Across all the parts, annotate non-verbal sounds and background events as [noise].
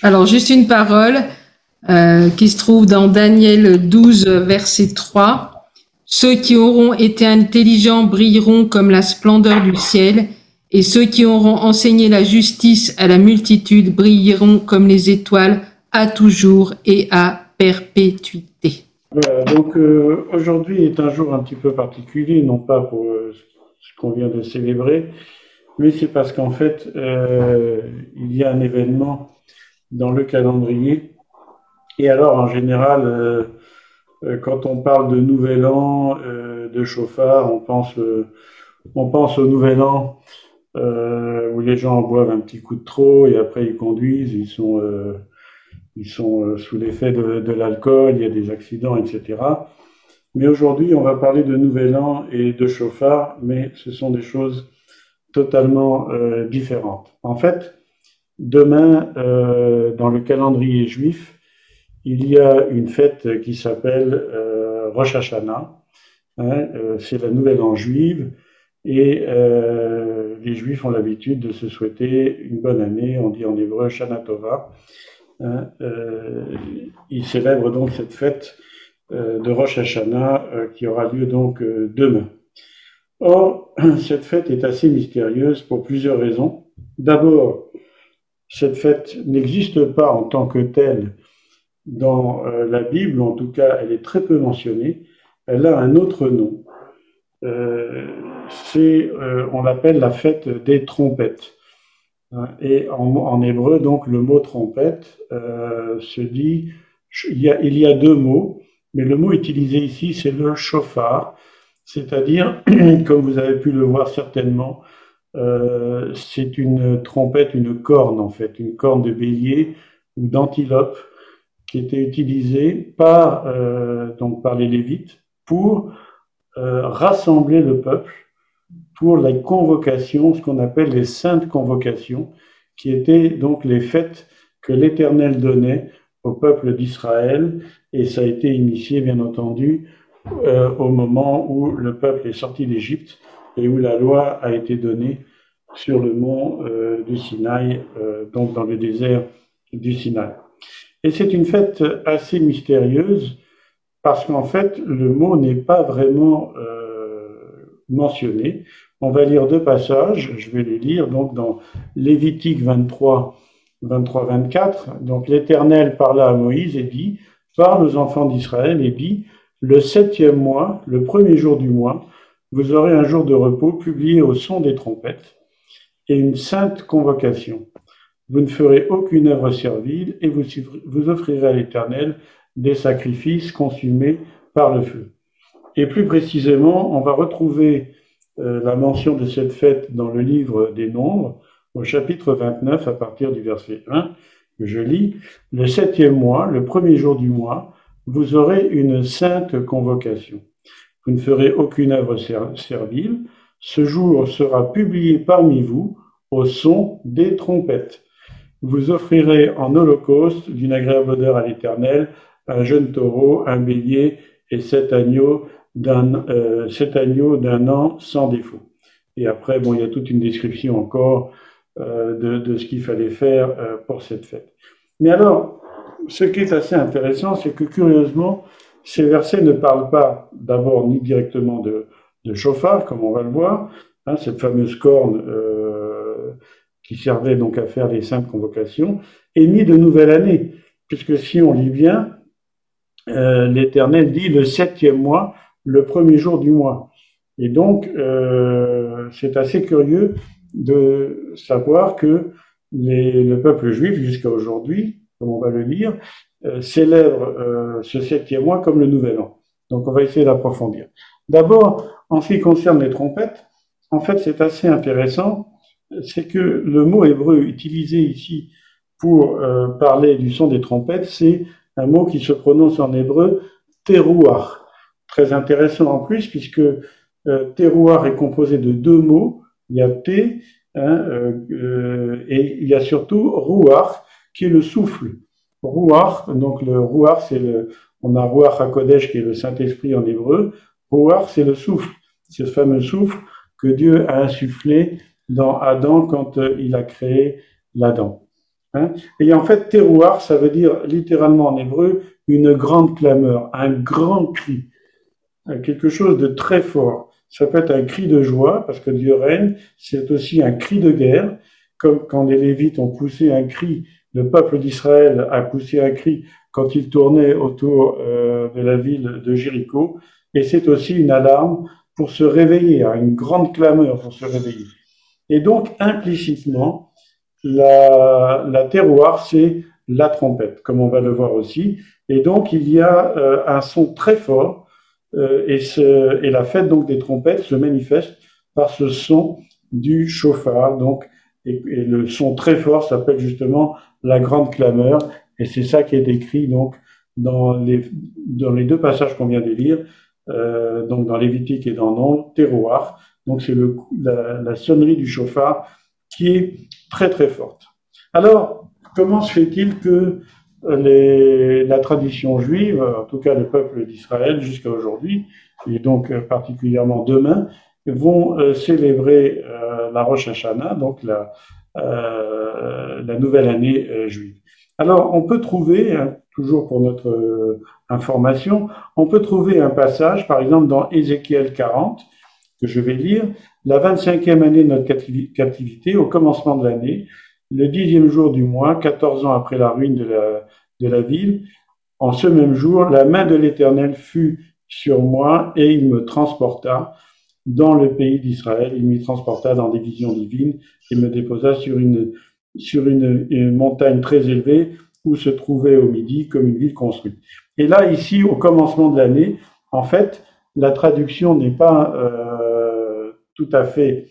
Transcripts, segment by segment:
Alors, juste une parole euh, qui se trouve dans Daniel 12, verset 3. Ceux qui auront été intelligents brilleront comme la splendeur du ciel, et ceux qui auront enseigné la justice à la multitude brilleront comme les étoiles à toujours et à perpétuité. Voilà, donc euh, aujourd'hui est un jour un petit peu particulier, non pas pour euh, ce qu'on vient de célébrer, mais c'est parce qu'en fait, il y a un événement dans le calendrier. Et alors, en général, euh, euh, quand on parle de Nouvel An, euh, de chauffard, on pense, on pense au Nouvel An où les gens boivent un petit coup de trop et après ils conduisent, ils sont, ils sont sous l'effet de, de l'alcool, il y a des accidents, etc. Mais aujourd'hui, on va parler de Nouvel An et de chauffard, mais ce sont des choses totalement différentes. En fait, demain, euh, dans le calendrier juif, il y a une fête qui s'appelle euh, Rosh Hashanah. Hein, euh, c'est la nouvelle an juive. Et les Juifs ont l'habitude de se souhaiter une bonne année, on dit en hébreu Shana Tova. Hein, ils célèbrent donc cette fête de Rosh Hashanah qui aura lieu donc demain. Or, [clears throat] cette fête est assez mystérieuse pour plusieurs raisons. D'abord, cette fête n'existe pas en tant que telle dans euh, la Bible, en tout cas, elle est très peu mentionnée. Elle a un autre nom. Euh, euh, on l'appelle la fête des trompettes. Et en, hébreu, donc, le mot trompette se dit, il y, a, il y a deux mots, mais le mot utilisé ici, c'est le chauffard, c'est-à-dire, [clears throat] comme vous avez pu le voir certainement, euh, c'est une trompette, une corne en fait, une corne de bélier ou d'antilope qui était utilisée par, euh, donc par les Lévites pour euh, rassembler le peuple pour la convocation, ce qu'on appelle les saintes convocations, qui étaient donc les fêtes que l'Éternel donnait au peuple d'Israël, et ça a été initié, bien entendu, au moment où le peuple est sorti d'Égypte et où la loi a été donnée sur le mont euh, du Sinaï, euh, donc dans le désert du Sinaï. Et c'est une fête assez mystérieuse parce qu'en fait, le mot n'est pas vraiment euh, mentionné. On va lire deux passages, je vais les lire donc dans Lévitique 23, 23-24. Donc l'Éternel parla à Moïse et dit, parle aux enfants d'Israël et dit, le septième mois, le premier jour du mois, vous aurez un jour de repos publié au son des trompettes et une sainte convocation. Vous ne ferez aucune œuvre servile et vous, offrirez à l'Éternel des sacrifices consumés par le feu. Et plus précisément, on va retrouver euh, la mention de cette fête dans le livre des Nombres, au chapitre 29, à partir du verset 1, que je lis. Le septième mois, le premier jour du mois, vous aurez une sainte convocation. Vous ne ferez aucune œuvre servile. Ce jour sera publié parmi vous au son des trompettes. Vous offrirez en holocauste d'une agréable odeur à l'Éternel un jeune taureau, un bélier et sept agneaux d'un euh, agneaux d'un an sans défaut. Et après, bon, il y a toute une description encore euh, de, de, ce qu'il fallait faire euh, pour cette fête. Mais alors, ce qui est assez intéressant, c'est que curieusement, ces versets ne parlent pas d'abord ni directement de, de chauffard, comme on va le voir, hein, cette fameuse corne euh, qui servait donc à faire les saintes convocations, et ni de nouvelle année, puisque si on lit bien, euh, l'Éternel dit le septième mois, le premier jour du mois. Et donc, euh, c'est assez curieux de savoir que le peuple juif, jusqu'à aujourd'hui, comme on va le lire, euh, célèbre euh, ce septième mois comme le nouvel an. Donc, on va essayer d'approfondir. D'abord, en ce qui concerne les trompettes, en fait, c'est assez intéressant, c'est que le mot hébreu utilisé ici pour euh, parler du son des trompettes, c'est un mot qui se prononce en hébreu terouar. Très intéressant en plus, puisque euh, terouar est composé de deux mots. Il y a té hein, et il y a surtout rouar, qui est le souffle. Rouar, donc le rouar, c'est le, on a rouar hakodesh qui est le Saint-Esprit en hébreu. Rouar, c'est le souffle. C'est ce fameux souffle que Dieu a insufflé dans Adam quand euh, il a créé l'Adam. Hein. et en fait, terroir, ça veut dire littéralement en hébreu une grande clameur, un grand cri, euh, quelque chose de très fort. Ça peut être un cri de joie, parce que Dieu règne, c'est aussi un cri de guerre, comme quand les Lévites ont poussé un cri, le peuple d'Israël a poussé un cri quand il tournait autour euh, de la ville de Jéricho, et c'est aussi une alarme pour se réveiller, hein, une grande clameur pour se réveiller. Et donc, implicitement, la, terroir, c'est la trompette, comme on va le voir aussi. Et donc, il y a euh, un son très fort, euh, et, la fête donc des trompettes se manifeste par ce son du chauffard. Et, le son très fort s'appelle justement la grande clameur, et c'est ça qui est décrit donc dans les, deux passages qu'on vient de lire, euh, donc dans Lévitique et dans Non, terroir. Donc c'est la, sonnerie du chauffard qui est très très forte. Alors, comment se fait-il que les, la tradition juive, en tout cas le peuple d'Israël jusqu'à aujourd'hui, et donc euh, particulièrement demain, vont euh, célébrer euh, la Rosh Hashanah, donc la, la nouvelle année juive. Alors, on peut trouver, hein, toujours pour notre information, on peut trouver un passage, par exemple dans Ézéchiel 40, que je vais lire, la 25e année de notre captivité, au commencement de l'année, le dixième jour du mois, 14 ans après la ruine de la ville, en ce même jour, la main de l'Éternel fut sur moi et il me transporta dans le pays d'Israël. Il m'y transporta dans des visions divines et me déposa sur une, sur une, montagne très élevée où se trouvait au midi comme une ville construite. Et là, ici, au commencement de l'année, en fait, la traduction n'est pas euh, tout à fait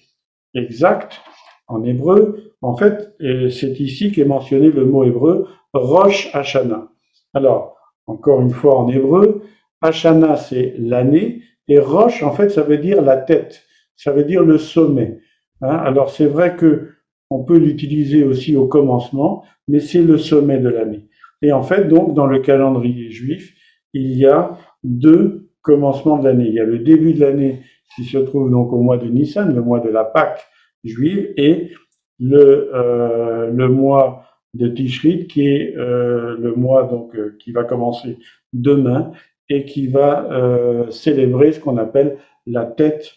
exacte en hébreu. En fait, c'est ici qu'est mentionné le mot hébreu Rosh Hashanah. Alors, encore une fois en hébreu, Hashanah c'est l'année et Rosh en fait ça veut dire la tête, ça veut dire le sommet. Hein. Alors c'est vrai que on peut l'utiliser aussi au commencement, mais c'est le sommet de l'année. Et en fait donc dans le calendrier juif, il y a deux commencements de l'année. Il y a le début de l'année qui se trouve donc au mois de Nissan, le mois de la Pâque juive, et le, euh, le mois de Tishrit, qui est euh, le mois donc euh, qui va commencer demain et qui va euh, célébrer ce qu'on appelle la tête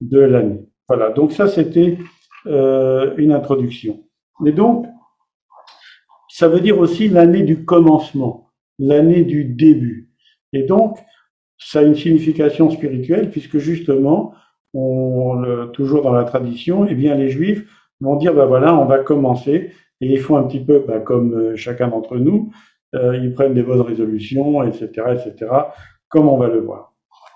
de l'année. Voilà, donc ça c'était une introduction. Et donc, ça veut dire aussi l'année du commencement, l'année du début. Et donc, ça a une signification spirituelle puisque justement, on, toujours dans la tradition, eh bien les Juifs vont dire ben voilà, on va commencer et ils font un petit peu bah, comme euh, chacun d'entre nous, euh, ils prennent des bonnes résolutions, etc., etc., comme on va le voir.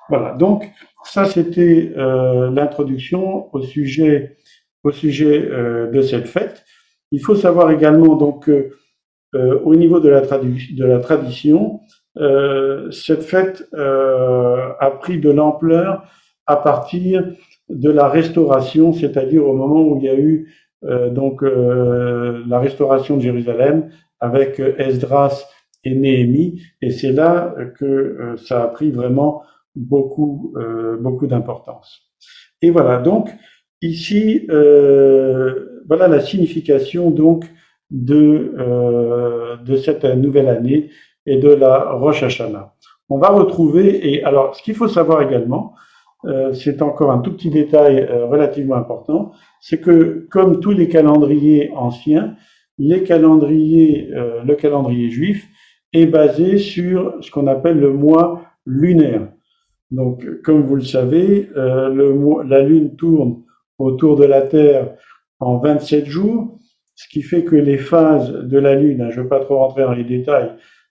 Voilà, donc ça c'était euh, l'introduction au sujet, au sujet de cette fête. Il faut savoir également donc au niveau de la, de la tradition, cette fête a pris de l'ampleur à partir de la restauration, c'est-à-dire au moment où il y a eu euh, donc euh, la restauration de Jérusalem avec euh, Esdras et Néhémie, et c'est là que ça a pris vraiment beaucoup, beaucoup d'importance. Et voilà, donc ici, voilà la signification donc de, de cette nouvelle année et de la Rosh Hashanah. On va retrouver, et alors ce qu'il faut savoir également, euh, c'est encore un tout petit détail euh, relativement important, c'est que comme tous les calendriers anciens, les calendriers, euh, le calendrier juif est basé sur ce qu'on appelle le mois lunaire. Donc, comme vous le savez, le la Lune tourne autour de la Terre en 27 jours, ce qui fait que les phases de la Lune, hein, je ne veux pas trop rentrer dans les détails,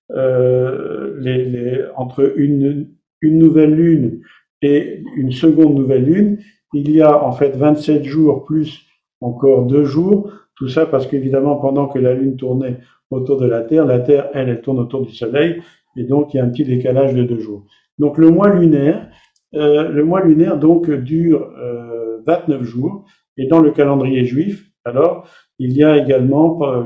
les, les, entre une, une nouvelle Lune et une seconde nouvelle lune, il y a en fait 27 jours plus encore deux jours. Tout ça parce qu'évidemment, pendant que la lune tournait autour de la Terre, la Terre, elle, elle tourne autour du Soleil, et donc il y a un petit décalage de deux jours. Donc le mois lunaire, euh, le mois lunaire donc dure euh, 29 jours, et dans le calendrier juif, alors il y a également euh,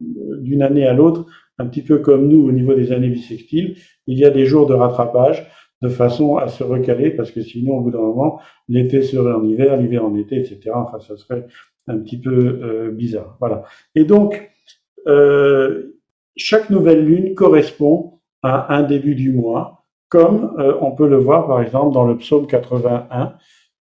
d'une année à l'autre, un petit peu comme nous au niveau des années bissextiles, il y a des jours de rattrapage de façon à se recaler, parce que sinon, au bout d'un moment, l'été serait en hiver, l'hiver en été, etc. Enfin, ça serait un petit peu euh, bizarre. Voilà. Et donc, euh, chaque nouvelle lune correspond à un début du mois, comme euh, on peut le voir par exemple dans le psaume 81,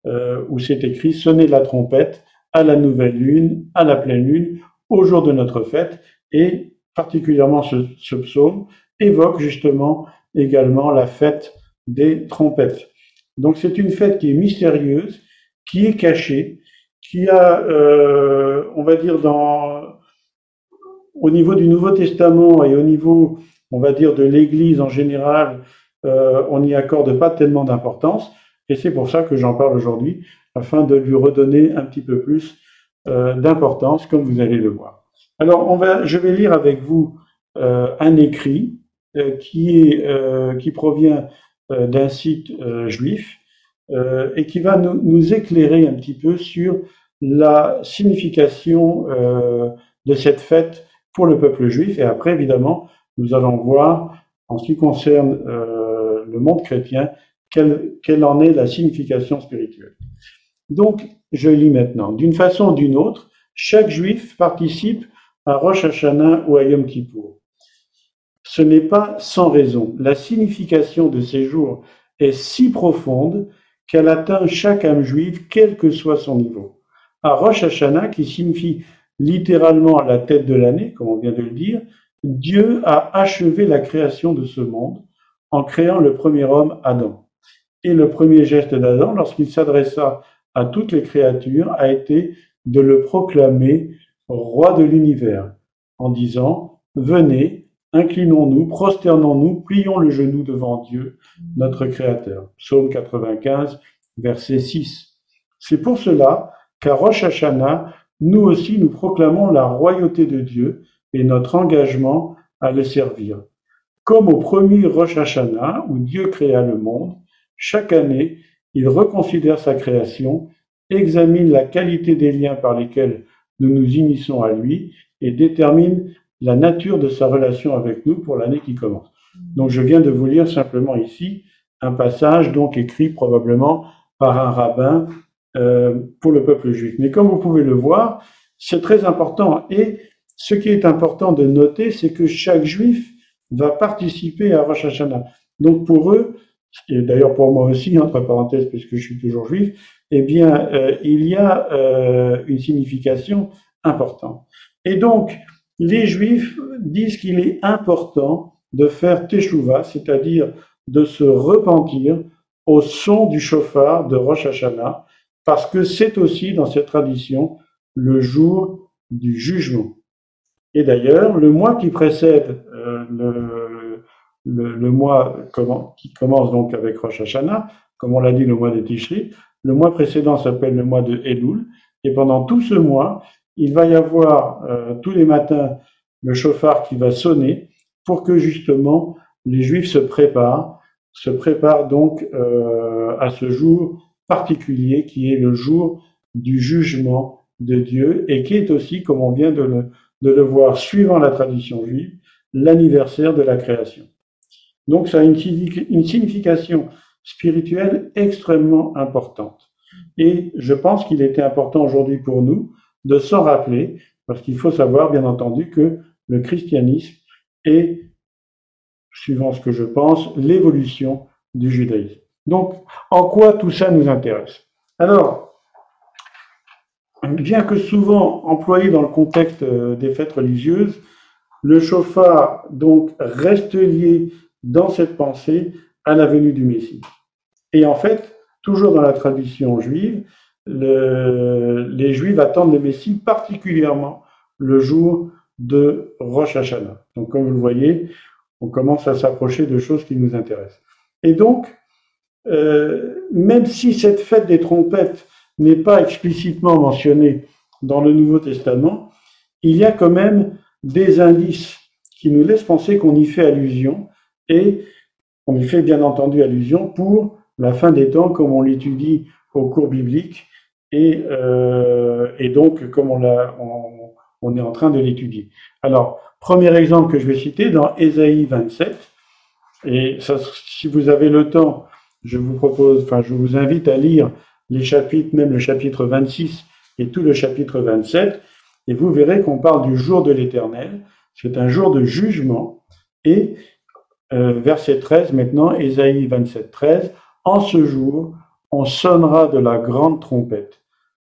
euh, où c'est écrit Sonnez la trompette à la nouvelle lune, à la pleine lune, au jour de notre fête, et particulièrement ce, ce psaume évoque justement également la fête des trompettes. Donc c'est une fête qui est mystérieuse, qui est cachée, qui a, euh, on va dire, dans, au niveau du Nouveau Testament et au niveau, on va dire, de l'Église en général, euh, on n'y accorde pas tellement d'importance. Et c'est pour ça que j'en parle aujourd'hui, afin de lui redonner un petit peu plus euh, d'importance, comme vous allez le voir. Alors, on va, je vais lire avec vous un écrit qui, provient d'un site juif et qui va nous, éclairer un petit peu sur la signification de cette fête pour le peuple juif. Et après, évidemment, nous allons voir, en ce qui concerne le monde chrétien, quelle, quelle en est la signification spirituelle. Donc, je lis maintenant. D'une façon ou d'une autre, chaque juif participe à Rosh Hashanah ou à Yom Kippour. Ce n'est pas sans raison. La signification de ces jours est si profonde qu'elle atteint chaque âme juive, quel que soit son niveau. À Rosh Hashanah, qui signifie littéralement la tête de l'année, comme on vient de le dire, Dieu a achevé la création de ce monde en créant le premier homme, Adam. Et le premier geste d'Adam, lorsqu'il s'adressa à toutes les créatures, a été de le proclamer roi de l'univers, en disant, venez, Inclinons-nous, prosternons-nous, plions le genou devant Dieu, notre Créateur. Psaume 95, verset 6. C'est pour cela qu'à Rosh Hashanah, nous aussi nous proclamons la royauté de Dieu et notre engagement à le servir. Comme au premier Rosh Hashanah, où Dieu créa le monde, chaque année, il reconsidère sa création, examine la qualité des liens par lesquels nous nous unissons à lui et détermine la nature de sa relation avec nous pour l'année qui commence. Donc je viens de vous lire simplement ici un passage donc écrit probablement par un rabbin euh, pour le peuple juif. Mais comme vous pouvez le voir, c'est très important. Et ce qui est important de noter, c'est que chaque juif va participer à Rosh Hashanah. Donc pour eux, et d'ailleurs pour moi aussi, entre parenthèses, puisque je suis toujours juif, eh bien, euh, il y a euh, une signification importante. Et donc, les Juifs disent qu'il est important de faire teshuva, c'est-à-dire de se repentir au son du chauffard de Rosh Hashanah, parce que c'est aussi dans cette tradition le jour du jugement. Et d'ailleurs, le mois qui précède euh, le, mois qui commence donc avec Rosh Hashanah, comme on l'a dit le mois de Tishri, le mois précédent s'appelle le mois de Elul, et pendant tout ce mois, il va y avoir euh, tous les matins le chauffard qui va sonner pour que justement les Juifs se préparent, se préparent donc euh, à ce jour particulier qui est le jour du jugement de Dieu et qui est aussi, comme on vient de le, voir suivant la tradition juive, l'anniversaire de la création. Donc ça a une signification spirituelle extrêmement importante. Et je pense qu'il était important aujourd'hui pour nous de s'en rappeler, parce qu'il faut savoir, bien entendu, que le christianisme est, suivant ce que je pense, l'évolution du judaïsme. Donc, en quoi tout ça nous intéresse? Alors, bien que souvent employé dans le contexte euh, des fêtes religieuses, le chauffard donc reste lié dans cette pensée à la venue du Messie. Et en fait, toujours dans la tradition juive, les Juifs attendent le Messie particulièrement le jour de Rosh Hashanah. Donc, comme vous le voyez, on commence à s'approcher de choses qui nous intéressent. Et donc, euh, même si cette fête des trompettes n'est pas explicitement mentionnée dans le Nouveau Testament, il y a quand même des indices qui nous laissent penser qu'on y fait allusion et on y fait bien entendu allusion pour la fin des temps comme on l'étudie au cours biblique et, euh, et donc comme on, l'a, on, on est en train de l'étudier. Alors, premier exemple que je vais citer dans Ésaïe 27, et ça, si vous avez le temps, je vous propose, enfin, je vous invite à lire les chapitres, même le chapitre 26 et tout le chapitre 27. Et vous verrez qu'on parle du jour de l'Éternel. C'est un jour de jugement. Et euh, verset 13 maintenant, Ésaïe 27, 13, en ce jour, on sonnera de la grande trompette.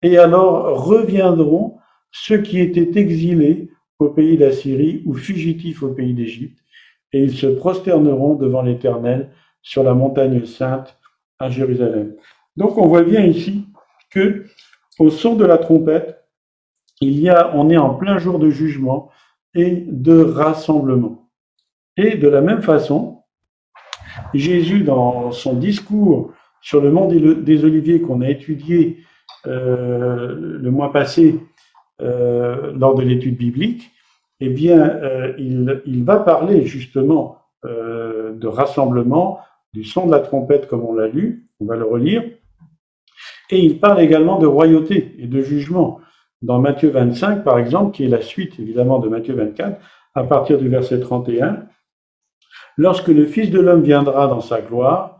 Et alors reviendront ceux qui étaient exilés au pays d'Assyrie ou fugitifs au pays d'Égypte, et ils se prosterneront devant l'Éternel sur la montagne sainte à Jérusalem. Donc on voit bien ici que au son de la trompette, il y a, on est en plein jour de jugement et de rassemblement. Et de la même façon, Jésus, dans son discours sur le monde des Oliviers qu'on a étudié euh, le mois passé euh, lors de l'étude biblique, eh bien, euh, il, il, va parler justement de rassemblement, du son de la trompette comme on l'a lu, on va le relire, et il parle également de royauté et de jugement. Dans Matthieu 25, par exemple, qui est la suite évidemment de Matthieu 24, à partir du verset 31, Lorsque le Fils de l'homme viendra dans sa gloire,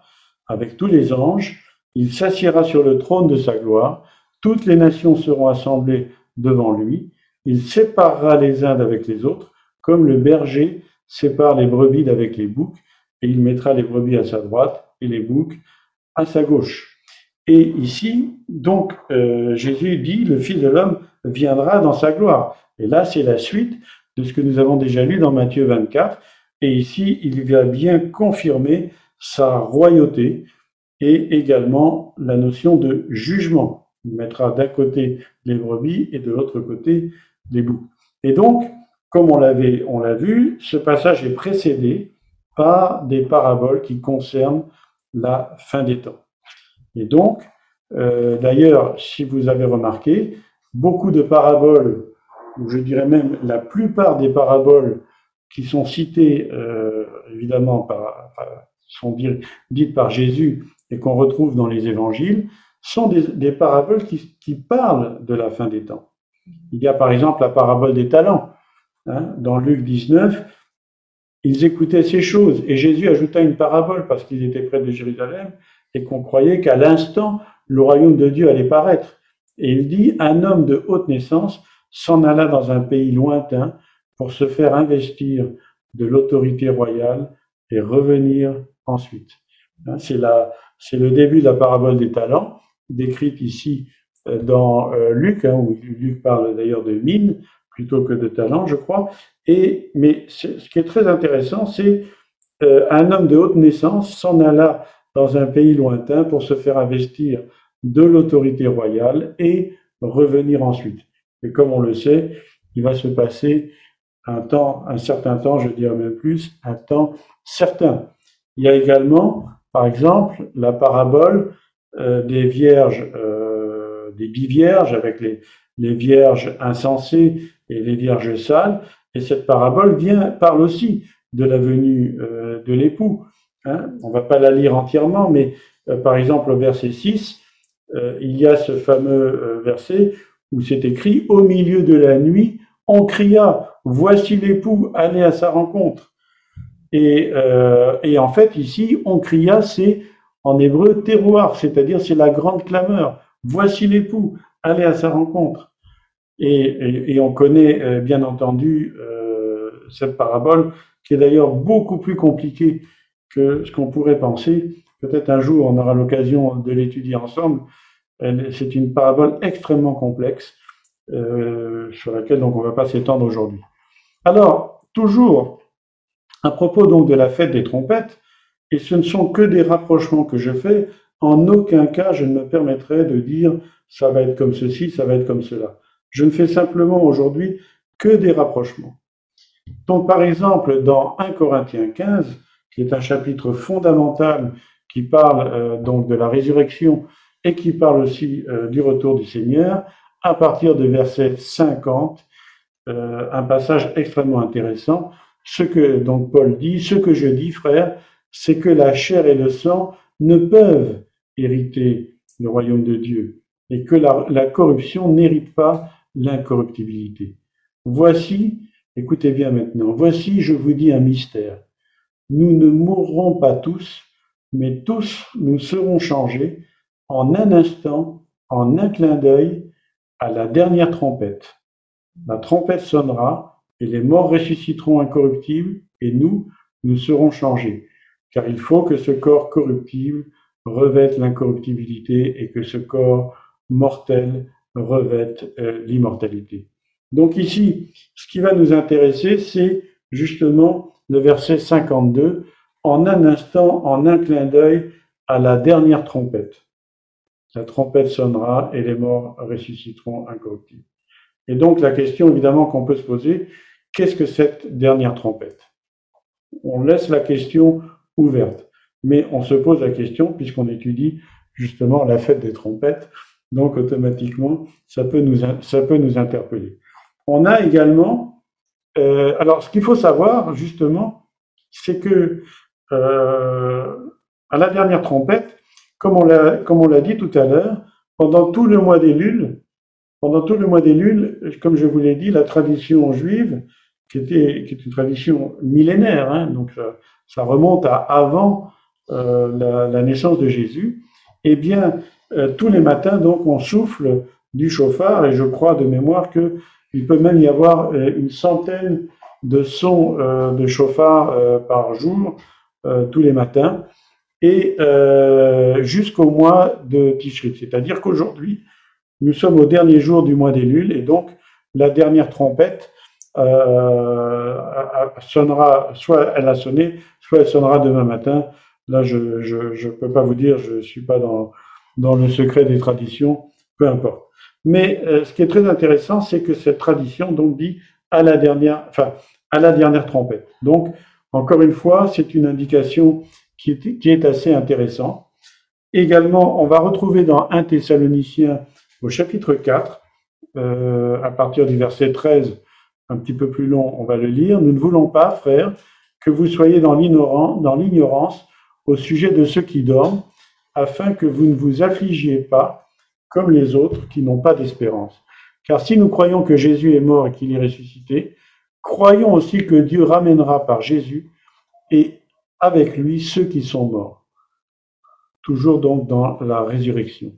avec tous les anges, il s'assiera sur le trône de sa gloire, toutes les nations seront assemblées devant lui, il séparera les uns d'avec les autres, comme le berger sépare les brebis d'avec les boucs, et il mettra les brebis à sa droite et les boucs à sa gauche. Et ici, donc, euh, Jésus dit, le Fils de l'homme viendra dans sa gloire. Et là, c'est la suite de ce que nous avons déjà lu dans Matthieu 24. Et ici, il va bien confirmer sa royauté et également la notion de jugement. Il mettra d'un côté les brebis et de l'autre côté les boucs. Et donc, comme on l'avait, on l'a vu, ce passage est précédé par des paraboles qui concernent la fin des temps. Et donc, euh, d'ailleurs, si vous avez remarqué, beaucoup de paraboles, ou je dirais même la plupart des paraboles qui sont citées, euh, évidemment, par, sont dites par Jésus et qu'on retrouve dans les évangiles, sont des, paraboles qui, parlent de la fin des temps. Il y a par exemple la parabole des talents. Hein, dans Luc 19, ils écoutaient ces choses et Jésus ajouta une parabole parce qu'ils étaient près de Jérusalem et qu'on croyait qu'à l'instant, le royaume de Dieu allait paraître. Et il dit, un homme de haute naissance s'en alla dans un pays lointain pour se faire investir de l'autorité royale et revenir ensuite. Hein, c'est le début de la parabole des talents, décrite ici euh, dans euh, Luc, hein, où Luc parle d'ailleurs de mine plutôt que de talent, je crois. Et mais ce qui est très intéressant, c'est euh, un homme de haute naissance s'en alla dans un pays lointain pour se faire investir de l'autorité royale et revenir ensuite. Et comme on le sait, il va se passer un temps, un certain temps, je dirais même plus, un temps certain. Il y a également, par exemple, la parabole euh, des vierges, euh, des bivierges avec les, les vierges insensées et les vierges sales. Et cette parabole vient, parle aussi de la venue euh, de l'époux. Hein. On va pas la lire entièrement, mais euh, par exemple au verset 6, euh, il y a ce fameux verset où c'est écrit Au milieu de la nuit, on cria Voici l'époux, allez à sa rencontre. Et, et en fait, ici, on cria, c'est en hébreu terroir, c'est-à-dire c'est la grande clameur. Voici l'époux, allez à sa rencontre. Et, on connaît bien entendu cette parabole qui est d'ailleurs beaucoup plus compliquée que ce qu'on pourrait penser. Peut-être un jour on aura l'occasion de l'étudier ensemble. C'est une parabole extrêmement complexe euh, sur laquelle donc on ne va pas s'étendre aujourd'hui. Alors, toujours à propos donc de la fête des trompettes, et ce ne sont que des rapprochements que je fais, en aucun cas je ne me permettrai de dire ça va être comme ceci, ça va être comme cela. Je ne fais simplement aujourd'hui que des rapprochements. Donc, par exemple, dans 1 Corinthiens 15, qui est un chapitre fondamental qui parle euh, donc de la résurrection et qui parle aussi euh, du retour du Seigneur, à partir de verset 50, euh, un passage extrêmement intéressant. Ce que donc Paul dit, ce que je dis, frère, c'est que la chair et le sang ne peuvent hériter le royaume de Dieu et que la, la corruption n'hérite pas l'incorruptibilité. Voici Écoutez bien maintenant. Voici, je vous dis un mystère. Nous ne mourrons pas tous, mais tous nous serons changés en un instant, en un clin d'œil, à la dernière trompette. La trompette sonnera, et les morts ressusciteront incorruptibles, et nous, nous serons changés. Car il faut que ce corps corruptible revête l'incorruptibilité et que ce corps mortel revête euh, l'immortalité. Donc ici, ce qui va nous intéresser, c'est justement le verset 52, en un instant, en un clin d'œil, à la dernière trompette. La trompette sonnera et les morts ressusciteront incorruptibles. Et donc la question évidemment qu'on peut se poser, qu'est-ce que cette dernière trompette? On laisse la question ouverte, mais on se pose la question puisqu'on étudie justement la fête des trompettes, donc automatiquement ça peut nous, ça peut nous interpeller. On a également, euh, alors ce qu'il faut savoir justement, c'est que euh, à la dernière trompette, comme on l'a, dit tout à l'heure, pendant tout le mois des pendant tout le mois des lunes, comme je vous l'ai dit, la tradition juive, qui était, qui est une tradition millénaire, hein, donc ça, remonte à avant euh, la, la, naissance de Jésus, eh bien, euh, tous les matins, donc, on souffle du chauffard, et je crois de mémoire que il peut même y avoir euh, une centaine de sons euh, de chauffard euh, par jour, tous les matins et euh, jusqu'au mois de Tishri. C'est-à-dire qu'aujourd'hui, nous sommes au dernier jour du mois d'Elul et donc la dernière trompette euh, sonnera, soit elle a sonné, soit elle sonnera demain matin. Là, je ne je, je peux pas vous dire, je ne suis pas dans, dans le secret des traditions, peu importe. Mais euh, ce qui est très intéressant, c'est que cette tradition donc dit à la dernière, enfin à la dernière trompette. Donc encore une fois, c'est une indication qui est, qui est assez intéressant. Également, on va retrouver dans 1 Thessaloniciens au chapitre 4, euh, à partir du verset 13, un petit peu plus long, on va le lire. Nous ne voulons pas, frères, que vous soyez dans l'ignorance au sujet de ceux qui dorment, afin que vous ne vous affligiez pas comme les autres qui n'ont pas d'espérance. Car si nous croyons que Jésus est mort et qu'il est ressuscité, croyons aussi que Dieu ramènera par Jésus et avec lui ceux qui sont morts. Toujours donc dans la résurrection.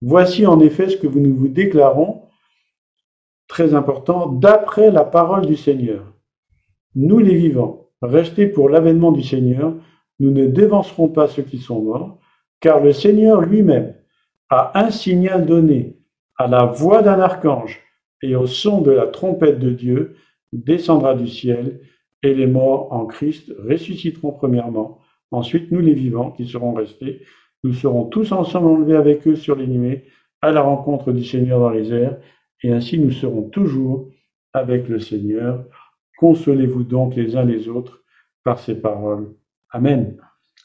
Voici en effet ce que nous vous déclarons, très important, d'après la parole du Seigneur. Nous les vivants, restés pour l'avènement du Seigneur, nous ne dévancerons pas ceux qui sont morts, car le Seigneur lui-même a un signal donné à la voix d'un archange et au son de la trompette de Dieu, descendra du ciel, et les morts en Christ ressusciteront premièrement. Ensuite, nous les vivants qui serons restés, nous serons tous ensemble enlevés avec eux sur les nuées à la rencontre du Seigneur dans les airs, et ainsi nous serons toujours avec le Seigneur. Consolez-vous donc les uns les autres par ces paroles. Amen.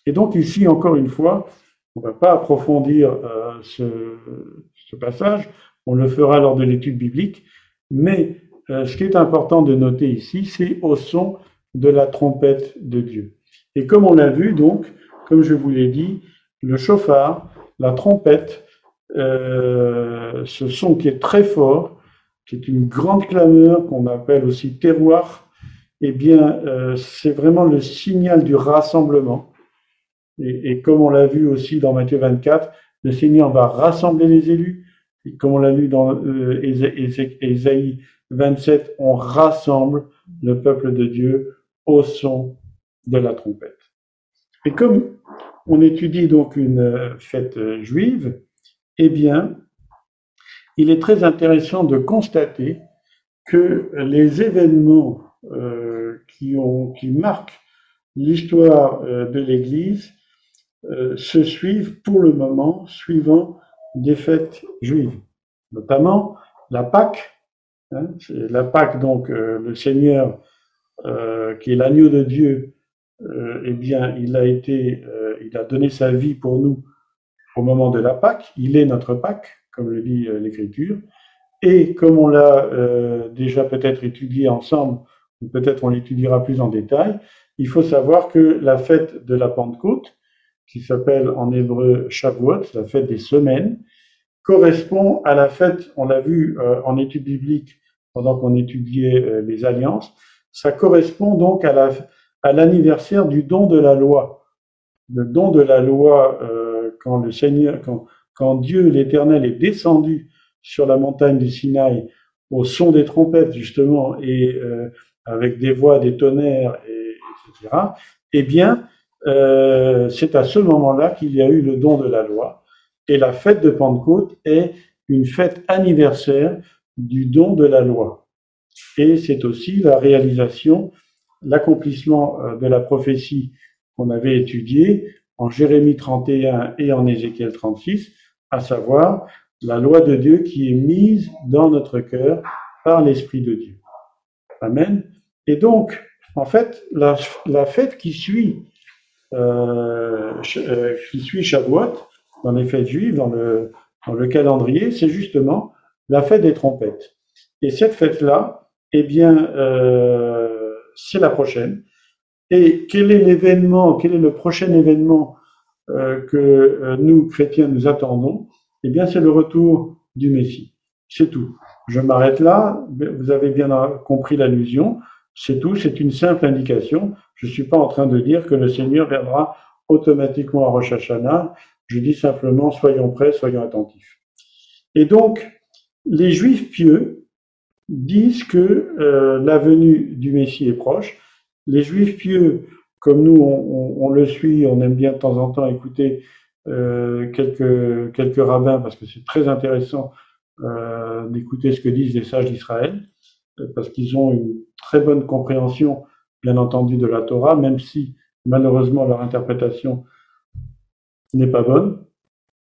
Et donc ici, encore une fois, on ne va pas approfondir euh, ce, passage, on le fera lors de l'étude biblique, mais euh, ce qui est important de noter ici, c'est au son de la trompette de Dieu. Et comme on l'a vu, donc, comme je vous l'ai dit, le chauffard, la trompette, euh, ce son qui est très fort, qui est une grande clameur qu'on appelle aussi terroir, eh bien, euh, c'est vraiment le signal du rassemblement. Et, comme on l'a vu aussi dans Matthieu 24, le Seigneur va rassembler les élus. Et comme on l'a vu dans euh, Ésaïe 27, on rassemble le peuple de Dieu au son de la trompette. Et comme on étudie donc une fête juive, eh bien, il est très intéressant de constater que les événements euh, qui, marquent l'histoire euh, de l'Église euh, se suivent pour le moment suivant des fêtes juives, notamment la Pâque, Hein, la Pâque, donc, le Seigneur, qui est l'agneau de Dieu, eh bien, il a été, il a donné sa vie pour nous au moment de la Pâque. Il est notre Pâque, comme le dit l'Écriture. Et comme on l'a déjà peut-être étudié ensemble, ou peut-être on l'étudiera plus en détail, il faut savoir que la fête de la Pentecôte, qui s'appelle en hébreu Shavuot, la fête des semaines, correspond à la fête, on l'a vu en étude biblique, pendant qu'on étudiait euh, les alliances, ça correspond donc à la à l'anniversaire du don de la loi. Le don de la loi, euh, quand le Seigneur, quand, quand Dieu l'Éternel est descendu sur la montagne du Sinaï au son des trompettes justement et euh, avec des voix, des tonnerres, et, etc. Eh bien, euh, c'est à ce moment-là qu'il y a eu le don de la loi. Et la fête de Pentecôte est une fête anniversaire du don de la loi. Et c'est aussi la réalisation, l'accomplissement euh, de la prophétie qu'on avait étudiée en Jérémie 31 et en Ézéchiel 36, à savoir la loi de Dieu qui est mise dans notre cœur par l'Esprit de Dieu. Amen. Et donc, en fait, la, fête qui suit, euh, euh, qui suit Shavuot, dans les fêtes juives, dans le, dans le calendrier, c'est justement la fête des trompettes. Et cette fête-là, eh bien, euh, c'est la prochaine. Et quel est l'événement, quel est le prochain événement euh, que euh, nous, chrétiens, nous attendons? Eh bien, c'est le retour du Messie. C'est tout. Je m'arrête là. Vous avez bien compris l'allusion. C'est tout. C'est une simple indication. Je ne suis pas en train de dire que le Seigneur viendra automatiquement à Rosh Hashanah. Je dis simplement, soyons prêts, soyons attentifs. Et donc, les Juifs pieux disent que euh, la venue du Messie est proche. Les Juifs pieux, comme nous, on, le suit, on aime bien de temps en temps écouter euh, quelques, quelques rabbins parce que c'est très intéressant euh, d'écouter ce que disent les sages d'Israël, parce qu'ils ont une très bonne compréhension, bien entendu, de la Torah, même si malheureusement leur interprétation n'est pas bonne.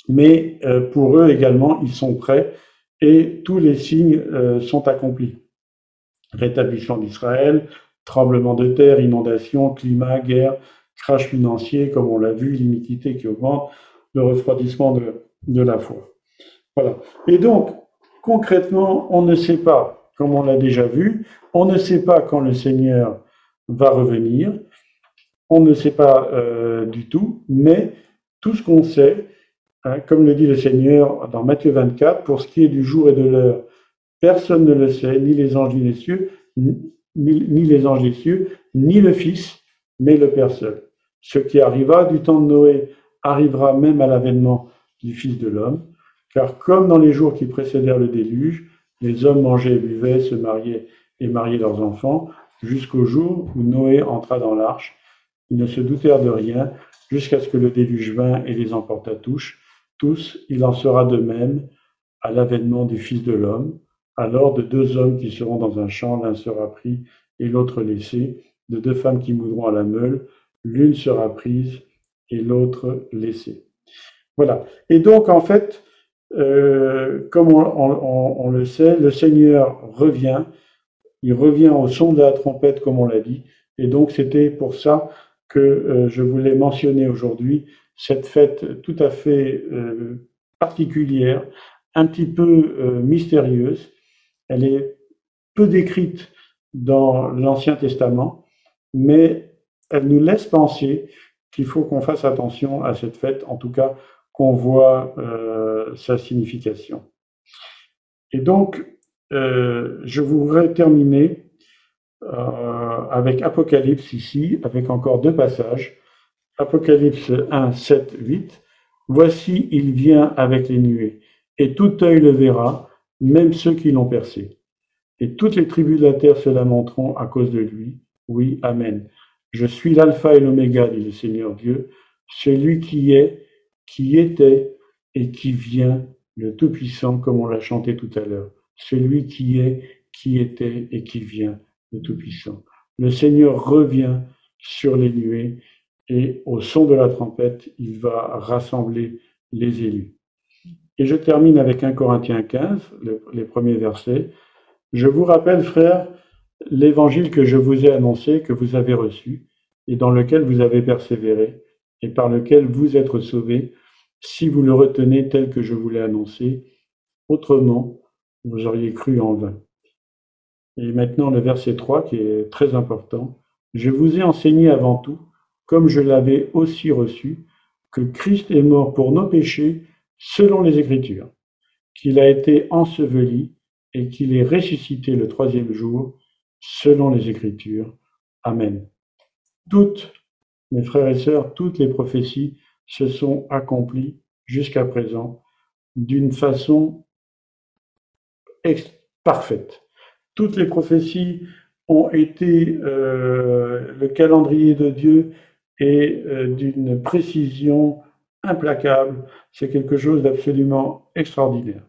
Mais pour eux également, ils sont prêts et tous les signes euh, sont accomplis. Rétablissement d'Israël, tremblement de terre, inondation, climat, guerre, crash financier, comme on l'a vu, l'iniquité qui augmente, le refroidissement de, la foi. Voilà. Et donc, concrètement, on ne sait pas, comme on l'a déjà vu, on ne sait pas quand le Seigneur va revenir, on ne sait pas euh, du tout, mais tout ce qu'on sait, Hein, comme le dit le Seigneur dans Matthieu 24, pour ce qui est du jour et de l'heure, personne ne le sait, ni les anges, ni les cieux, les anges des cieux, ni le Fils, mais le Père seul. Ce qui arriva du temps de Noé arrivera même à l'avènement du Fils de l'homme, car comme dans les jours qui précédèrent le déluge, les hommes mangeaient et buvaient, se mariaient et mariaient leurs enfants, jusqu'au jour où Noé entra dans l'arche. Ils ne se doutèrent de rien, jusqu'à ce que le déluge vint et les emporta touche tous, il en sera de même à l'avènement du Fils de l'homme. Alors de deux hommes qui seront dans un champ, l'un sera pris et l'autre laissé. De deux femmes qui moudront à la meule, l'une sera prise et l'autre laissée. Voilà. Et donc, en fait, euh, comme on, le sait, le Seigneur revient. Il revient au son de la trompette, comme on l'a dit. Et donc, c'était pour ça que euh, je voulais mentionner aujourd'hui cette fête tout à fait euh, particulière, un petit peu mystérieuse. Elle est peu décrite dans l'Ancien Testament, mais elle nous laisse penser qu'il faut qu'on fasse attention à cette fête, en tout cas qu'on voit euh, sa signification. Et donc, je voudrais terminer avec Apocalypse ici, avec encore deux passages. Apocalypse 1, 7, 8. Voici, il vient avec les nuées, et tout œil le verra, même ceux qui l'ont percé. Et toutes les tribus de la terre se lamenteront à cause de lui. Oui, Amen. Je suis l'alpha et l'oméga, dit le Seigneur Dieu, celui qui est, qui était et qui vient, le Tout-Puissant, comme on l'a chanté tout à l'heure. Celui qui est, qui était et qui vient, le Tout-Puissant. Le Seigneur revient sur les nuées et au son de la trompette, il va rassembler les élus. Et je termine avec 1 Corinthiens 15, les premiers versets. Je vous rappelle, frères, l'évangile que je vous ai annoncé, que vous avez reçu, et dans lequel vous avez persévéré, et par lequel vous êtes sauvés, si vous le retenez tel que je vous l'ai annoncé. Autrement, vous auriez cru en vain. Et maintenant, le verset 3 qui est très important. Je vous ai enseigné avant tout comme je l'avais aussi reçu, que Christ est mort pour nos péchés selon les Écritures, qu'il a été enseveli et qu'il est ressuscité le troisième jour selon les Écritures. Amen. Toutes, mes frères et sœurs, toutes les prophéties se sont accomplies jusqu'à présent d'une façon parfaite. Toutes les prophéties ont été euh, le calendrier de Dieu est euh, d'une précision implacable. C'est quelque chose d'absolument extraordinaire.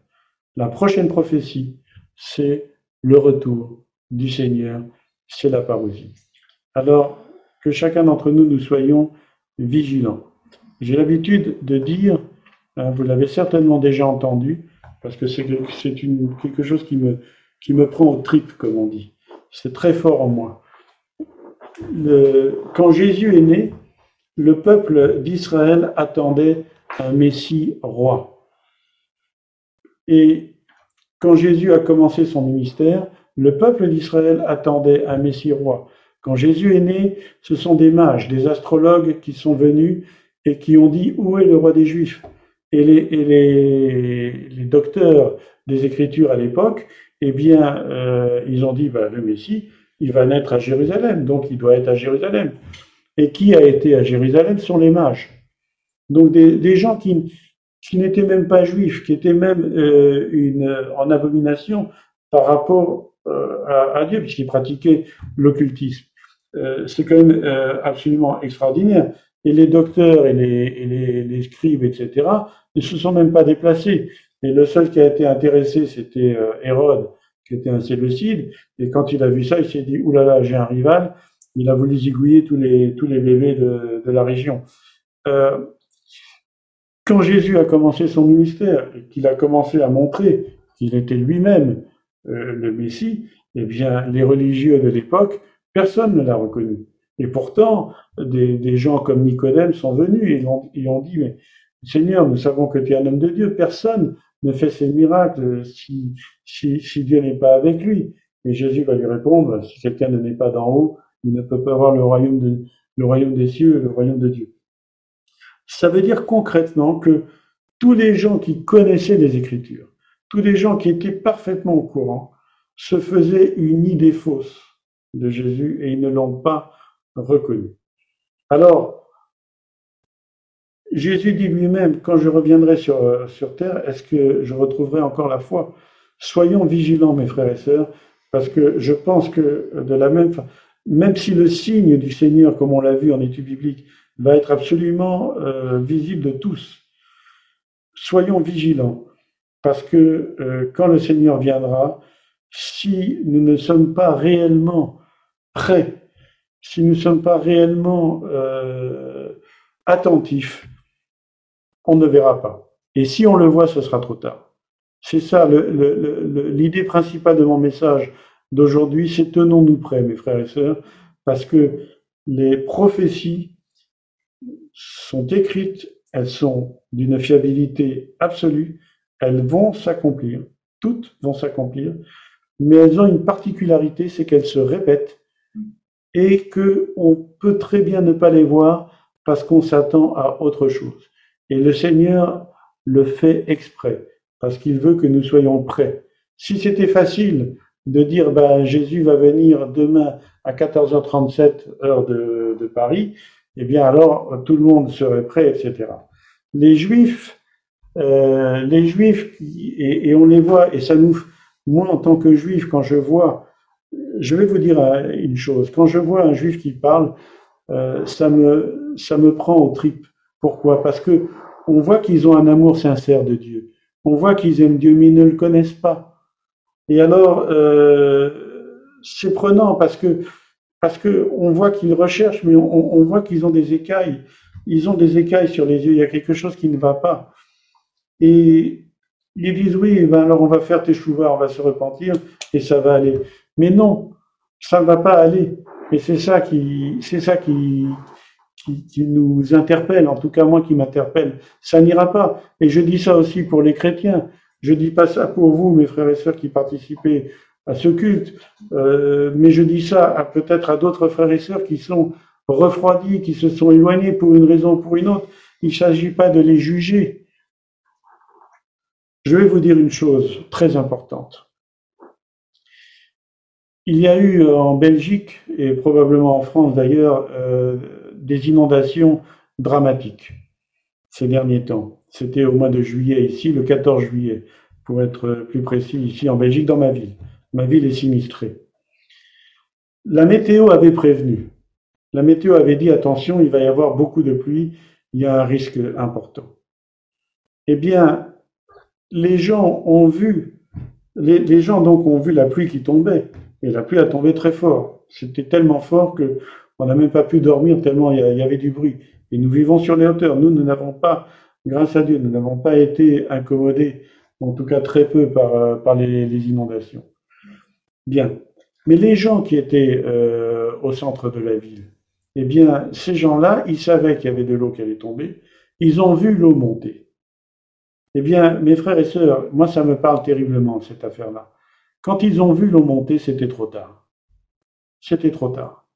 La prochaine prophétie, c'est le retour du Seigneur, c'est la parousie. Alors, que chacun d'entre nous, nous soyons vigilants. J'ai l'habitude de dire, hein, vous l'avez certainement déjà entendu, parce que c'est quelque chose qui me, qui me prend au trip, comme on dit. C'est très fort en moi. quand Jésus est né, le peuple d'Israël attendait un Messie roi. Et quand Jésus a commencé son ministère, le peuple d'Israël attendait un Messie roi. Quand Jésus est né, ce sont des mages, des astrologues qui sont venus et qui ont dit où est le roi des Juifs? Et les, les, docteurs des Écritures à l'époque, eh bien, euh, ils ont dit bah, le Messie, il va naître à Jérusalem, donc il doit être à Jérusalem. Et qui a été à Jérusalem sont les mages. Donc des, gens qui, qui n'étaient même pas juifs, qui étaient même euh, une, en abomination par rapport euh, à, Dieu, puisqu'ils pratiquaient l'occultisme. Euh, c'est quand même absolument extraordinaire. Et les docteurs et les, les, scribes, etc., ne se sont même pas déplacés. Et le seul qui a été intéressé, c'était Hérode, qui était un séleucide. Et quand il a vu ça, il s'est dit, oulala, j'ai un rival il a voulu zigouiller tous les, tous les bébés de, de la région. Euh, quand Jésus a commencé son ministère et qu'il a commencé à montrer qu'il était lui-même euh, le Messie, eh bien, les religieux de l'époque, personne ne l'a reconnu. Et pourtant, des, des, gens comme Nicodème sont venus et ils ont, dit, mais Seigneur, nous savons que tu es un homme de Dieu, personne ne fait ces miracles si, si, si Dieu n'est pas avec lui. Et Jésus va lui répondre, si quelqu'un ne n'est pas d'en haut, il ne peut pas avoir le royaume, des cieux et le royaume de Dieu. Ça veut dire concrètement que tous les gens qui connaissaient les Écritures, tous les gens qui étaient parfaitement au courant, se faisaient une idée fausse de Jésus et ils ne l'ont pas reconnu. Alors, Jésus dit lui-même, quand je reviendrai sur, sur terre, est-ce que je retrouverai encore la foi? Soyons vigilants, mes frères et sœurs, parce que je pense que de la même façon, même si le signe du Seigneur, comme on l'a vu en étude biblique, va être absolument euh, visible de tous, soyons vigilants, parce que euh, quand le Seigneur viendra, si nous ne sommes pas réellement prêts, si nous ne sommes pas réellement euh, attentifs, on ne verra pas. Et si on le voit, ce sera trop tard. C'est ça l'idée principale de mon message d'aujourd'hui, c'est tenons-nous prêts, mes frères et sœurs, parce que les prophéties sont écrites, elles sont d'une fiabilité absolue, elles vont s'accomplir, toutes vont s'accomplir, mais elles ont une particularité, c'est qu'elles se répètent et que on peut très bien ne pas les voir parce qu'on s'attend à autre chose. Et le Seigneur le fait exprès parce qu'il veut que nous soyons prêts. Si c'était facile de dire ben, Jésus va venir demain à 14h37 heure de, de, Paris, eh bien alors tout le monde serait prêt, etc. Les Juifs, euh, les Juifs, et, et, on les voit, et ça nous, moi en tant que Juif, quand je vois, je vais vous dire une chose, quand je vois un Juif qui parle, euh, ça me, ça me prend au trip. Pourquoi? Parce que on voit qu'ils ont un amour sincère de Dieu. On voit qu'ils aiment Dieu, mais ils ne le connaissent pas. Et alors, euh, c'est prenant parce que parce que on voit qu'ils recherchent, mais on, voit qu'ils ont des écailles. Ils ont des écailles sur les yeux. Il y a quelque chose qui ne va pas. Et ils disent oui, ben alors on va faire tes chouvas, on va se repentir et ça va aller. Mais non, ça ne va pas aller. Et c'est ça qui, c'est ça qui, qui, nous interpelle, en tout cas moi qui m'interpelle. Ça n'ira pas. Et je dis ça aussi pour les chrétiens. Je dis pas ça pour vous, mes frères et sœurs qui participez à ce culte, euh, mais je dis ça peut-être à d'autres frères et sœurs qui sont refroidis, qui se sont éloignés pour une raison ou pour une autre. Il ne s'agit pas de les juger. Je vais vous dire une chose très importante. Il y a eu en Belgique, et probablement en France d'ailleurs, euh, des inondations dramatiques ces derniers temps. C'était au mois de juillet ici, le 14 juillet. pour être plus précis, ici en Belgique, dans ma ville. Ma ville est sinistrée. La météo avait prévenu. La météo avait dit attention, il va y avoir beaucoup de pluie, il y a un risque important. Eh bien, les gens ont vu, les, gens donc ont vu la pluie qui tombait, et la pluie a tombé très fort. C'était tellement fort que on n'a même pas pu dormir tellement il y avait du bruit. Et nous vivons sur les hauteurs. Nous, nous n'avons pas, grâce à Dieu, nous n'avons pas été incommodés, en tout cas très peu, par, euh, les, inondations. Bien. Mais les gens qui étaient euh, au centre de la ville, eh bien, ces gens-là, ils savaient qu'il y avait de l'eau qui allait tomber. Ils ont vu l'eau monter. Eh bien, mes frères et sœurs, moi, ça me parle terriblement, cette affaire-là. Quand ils ont vu l'eau monter, c'était trop tard. C'était trop tard.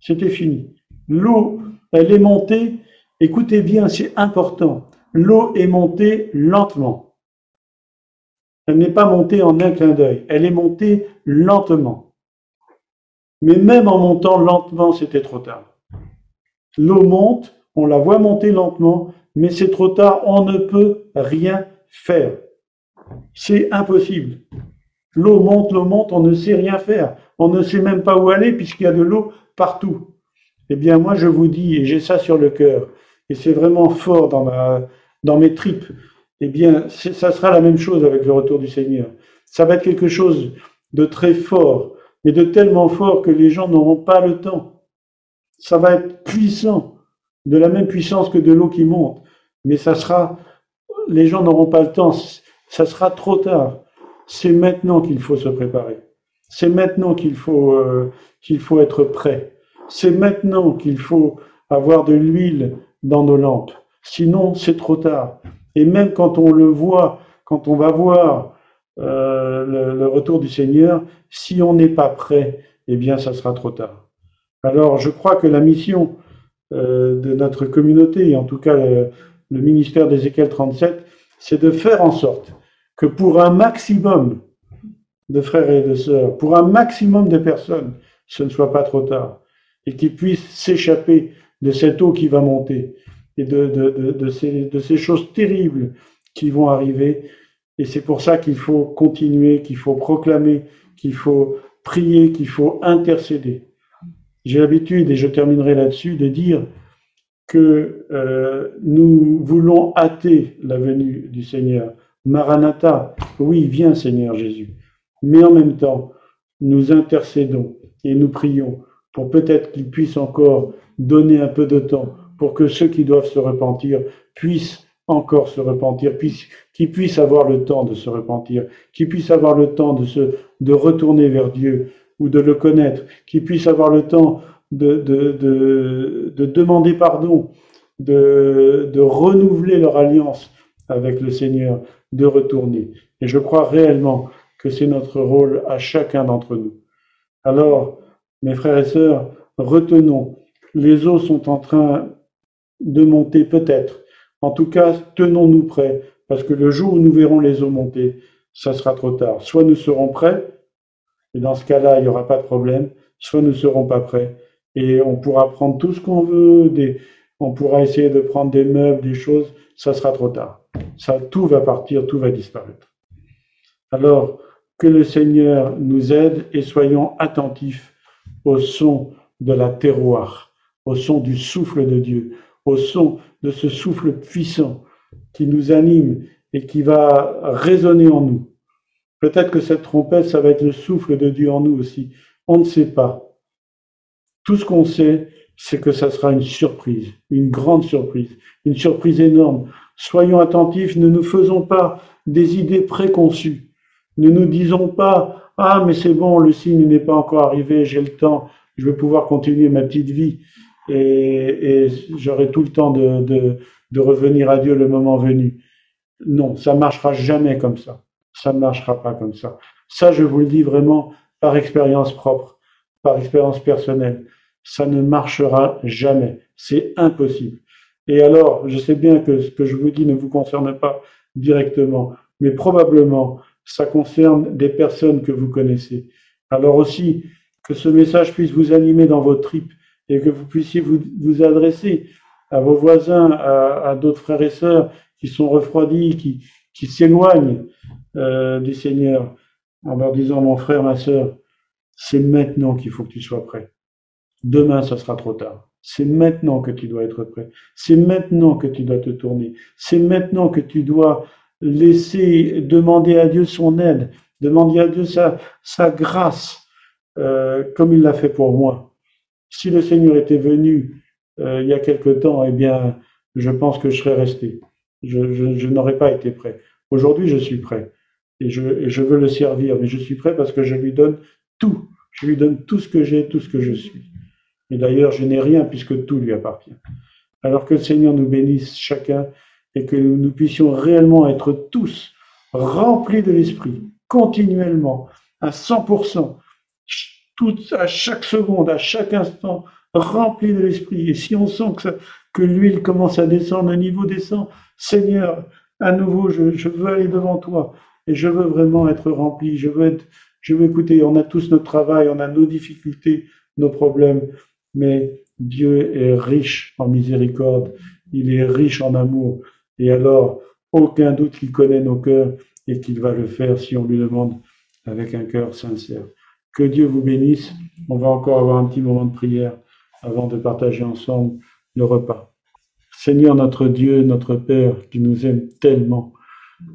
C'était fini. L'eau, elle est montée, écoutez bien, c'est important. L'eau est montée lentement. Elle n'est pas montée en un clin d'œil, elle est montée lentement. Mais même en montant lentement, c'était trop tard. L'eau monte, on la voit monter lentement, mais c'est trop tard, on ne peut rien faire. C'est impossible. L'eau monte, l'eau monte, on ne sait rien faire. On ne sait même pas où aller puisqu'il y a de l'eau partout. Eh bien, moi, je vous dis, et j'ai ça sur le cœur, et c'est vraiment fort dans, ma, dans mes tripes, eh bien, ça sera la même chose avec le retour du Seigneur. Ça va être quelque chose de très fort, mais de tellement fort que les gens n'auront pas le temps. Ça va être puissant, de la même puissance que de l'eau qui monte, mais ça sera, les gens n'auront pas le temps, ça sera trop tard. C'est maintenant qu'il faut se préparer. C'est maintenant qu'il faut, euh, qu'il faut être prêt. C'est maintenant qu'il faut avoir de l'huile dans nos lampes. Sinon, c'est trop tard. Et même quand on le voit, quand on va voir euh, le, retour du Seigneur, si on n'est pas prêt, eh bien, ça sera trop tard. Alors, je crois que la mission euh, de notre communauté, et en tout cas le, le ministère d'Ézéchiel 37, c'est de faire en sorte que pour un maximum de frères et de sœurs, pour un maximum de personnes, ce ne soit pas trop tard et qu'ils puissent s'échapper de cette eau qui va monter et de, ces choses terribles qui vont arriver. Et c'est pour ça qu'il faut continuer, qu'il faut proclamer, qu'il faut prier, qu'il faut intercéder. J'ai l'habitude, et je terminerai là-dessus, de dire que euh, nous voulons hâter la venue du Seigneur. Maranatha, oui, viens Seigneur Jésus. Mais en même temps, nous intercédons et nous prions pour peut-être qu'il puisse encore donner un peu de temps pour que ceux qui doivent se repentir puissent encore se repentir, qu'ils puissent avoir le temps de se repentir, qu'ils puissent avoir le temps de se, de retourner vers Dieu ou de le connaître, qu'ils puissent avoir le temps de, de, de, de demander pardon, de, de renouveler leur alliance avec le Seigneur, de retourner. Et je crois réellement que c'est notre rôle à chacun d'entre nous. Alors, mes frères et sœurs, retenons, les eaux sont en train de monter peut-être. En tout cas, tenons-nous prêts, parce que le jour où nous verrons les eaux monter, ça sera trop tard. Soit nous serons prêts, et dans ce cas-là, il n'y aura pas de problème, soit nous ne serons pas prêts, et on pourra prendre tout ce qu'on veut, on pourra essayer de prendre des meubles, des choses, ça sera trop tard. Tout va partir, tout va disparaître. Alors, que le Seigneur nous aide et soyons attentifs au son de la terroir, au son du souffle de Dieu, au son de ce souffle puissant qui nous anime et qui va résonner en nous. Peut-être que cette trompette, ça va être le souffle de Dieu en nous aussi. On ne sait pas. Tout ce qu'on sait, c'est que ça sera une surprise, une grande surprise, une surprise énorme. Soyons attentifs, ne nous faisons pas des idées préconçues. Ne nous disons pas ah, mais c'est bon, le signe n'est pas encore arrivé, j'ai le temps, je vais pouvoir continuer ma petite vie et, et j'aurai tout le temps de, de, de, revenir à Dieu le moment venu. Non, ça marchera jamais comme ça. Ça ne marchera pas comme ça. Ça, je vous le dis vraiment par expérience propre, par expérience personnelle. Ça ne marchera jamais. C'est impossible. Et alors, je sais bien que ce que je vous dis ne vous concerne pas directement, mais probablement ça concerne des personnes que vous connaissez. Alors aussi, que ce message puisse vous animer dans vos tripes et que vous puissiez vous, adresser à vos voisins, à, d'autres frères et sœurs qui sont refroidis, qui, s'éloignent euh, du Seigneur en leur disant, mon frère, ma sœur, c'est maintenant qu'il faut que tu sois prêt. Demain, ça sera trop tard. C'est maintenant que tu dois être prêt. C'est maintenant que tu dois te tourner. C'est maintenant que tu dois laisser demander à Dieu son aide, demander à Dieu sa, sa grâce, euh, comme il l'a fait pour moi. Si le Seigneur était venu euh, il y a quelque temps, eh bien, je pense que je serais resté. Je, je, je n'aurais pas été prêt. Aujourd'hui, je suis prêt et je, je veux le servir, mais je suis prêt parce que je lui donne tout. Je lui donne tout ce que j'ai, tout ce que je suis. Et d'ailleurs, je n'ai rien puisque tout lui appartient. Alors que le Seigneur nous bénisse chacun et que nous puissions réellement être tous remplis de l'Esprit, continuellement, à 100%, tout, à chaque seconde, à chaque instant, remplis de l'Esprit. Et si on sent que, que l'huile commence à descendre, le niveau descend, Seigneur, à nouveau, je, je, veux aller devant toi et je veux vraiment être rempli. Je veux être, je veux écouter. On a tous notre travail, on a nos difficultés, nos problèmes, mais Dieu est riche en miséricorde. Il est riche en amour. Et alors, aucun doute qu'il connaît nos cœurs et qu'il va le faire si on lui demande avec un cœur sincère. Que Dieu vous bénisse. On va encore avoir un petit moment de prière avant de partager ensemble le repas. Seigneur notre Dieu, notre Père, qui nous aime tellement,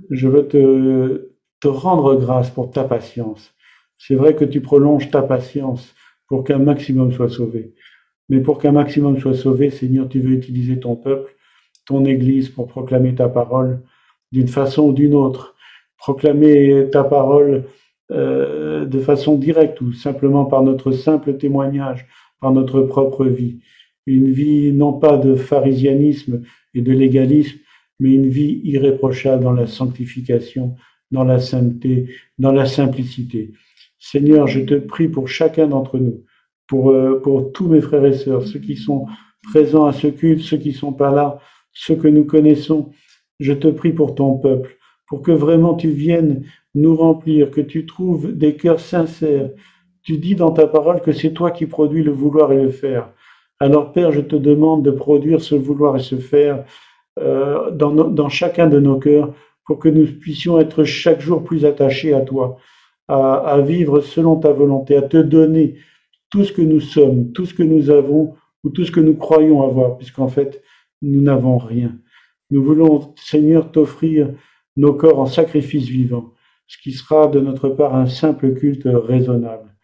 je veux te, te rendre grâce pour ta patience. C'est vrai que tu prolonges ta patience pour qu'un maximum soit sauvé. Mais pour qu'un maximum soit sauvé, Seigneur, tu veux utiliser ton peuple ton Église pour proclamer ta parole d'une façon ou d'une autre, proclamer ta parole euh, de façon directe ou simplement par notre simple témoignage, par notre propre vie. Une vie non pas de pharisianisme et de légalisme, mais une vie irréprochable dans la sanctification, dans la sainteté, dans la simplicité. Seigneur, je te prie pour chacun d'entre nous, pour, euh, pour tous mes frères et sœurs, ceux qui sont présents à ce culte, ceux qui sont pas là, ce que nous connaissons. Je te prie pour ton peuple, pour que vraiment tu viennes nous remplir, que tu trouves des cœurs sincères. Tu dis dans ta parole que c'est toi qui produis le vouloir et le faire. Alors Père, je te demande de produire ce vouloir et ce faire euh, dans, chacun de nos cœurs pour que nous puissions être chaque jour plus attachés à toi, à, à vivre selon ta volonté, à te donner tout ce que nous sommes, tout ce que nous avons ou tout ce que nous croyons avoir, puisqu'en fait, nous n'avons rien. Nous voulons, Seigneur, t'offrir nos corps en sacrifice vivant, ce qui sera de notre part un simple culte raisonnable.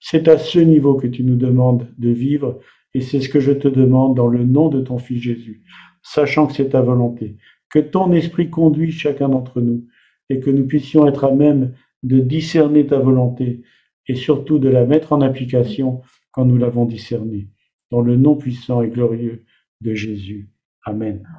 C'est à ce niveau que tu nous demandes de vivre, et c'est ce que je te demande dans le nom de ton Fils Jésus, sachant que c'est ta volonté, que ton esprit conduise chacun d'entre nous, et que nous puissions être à même de discerner ta volonté, et surtout de la mettre en application quand nous l'avons discernée, dans le nom puissant et glorieux de Jésus. Amen.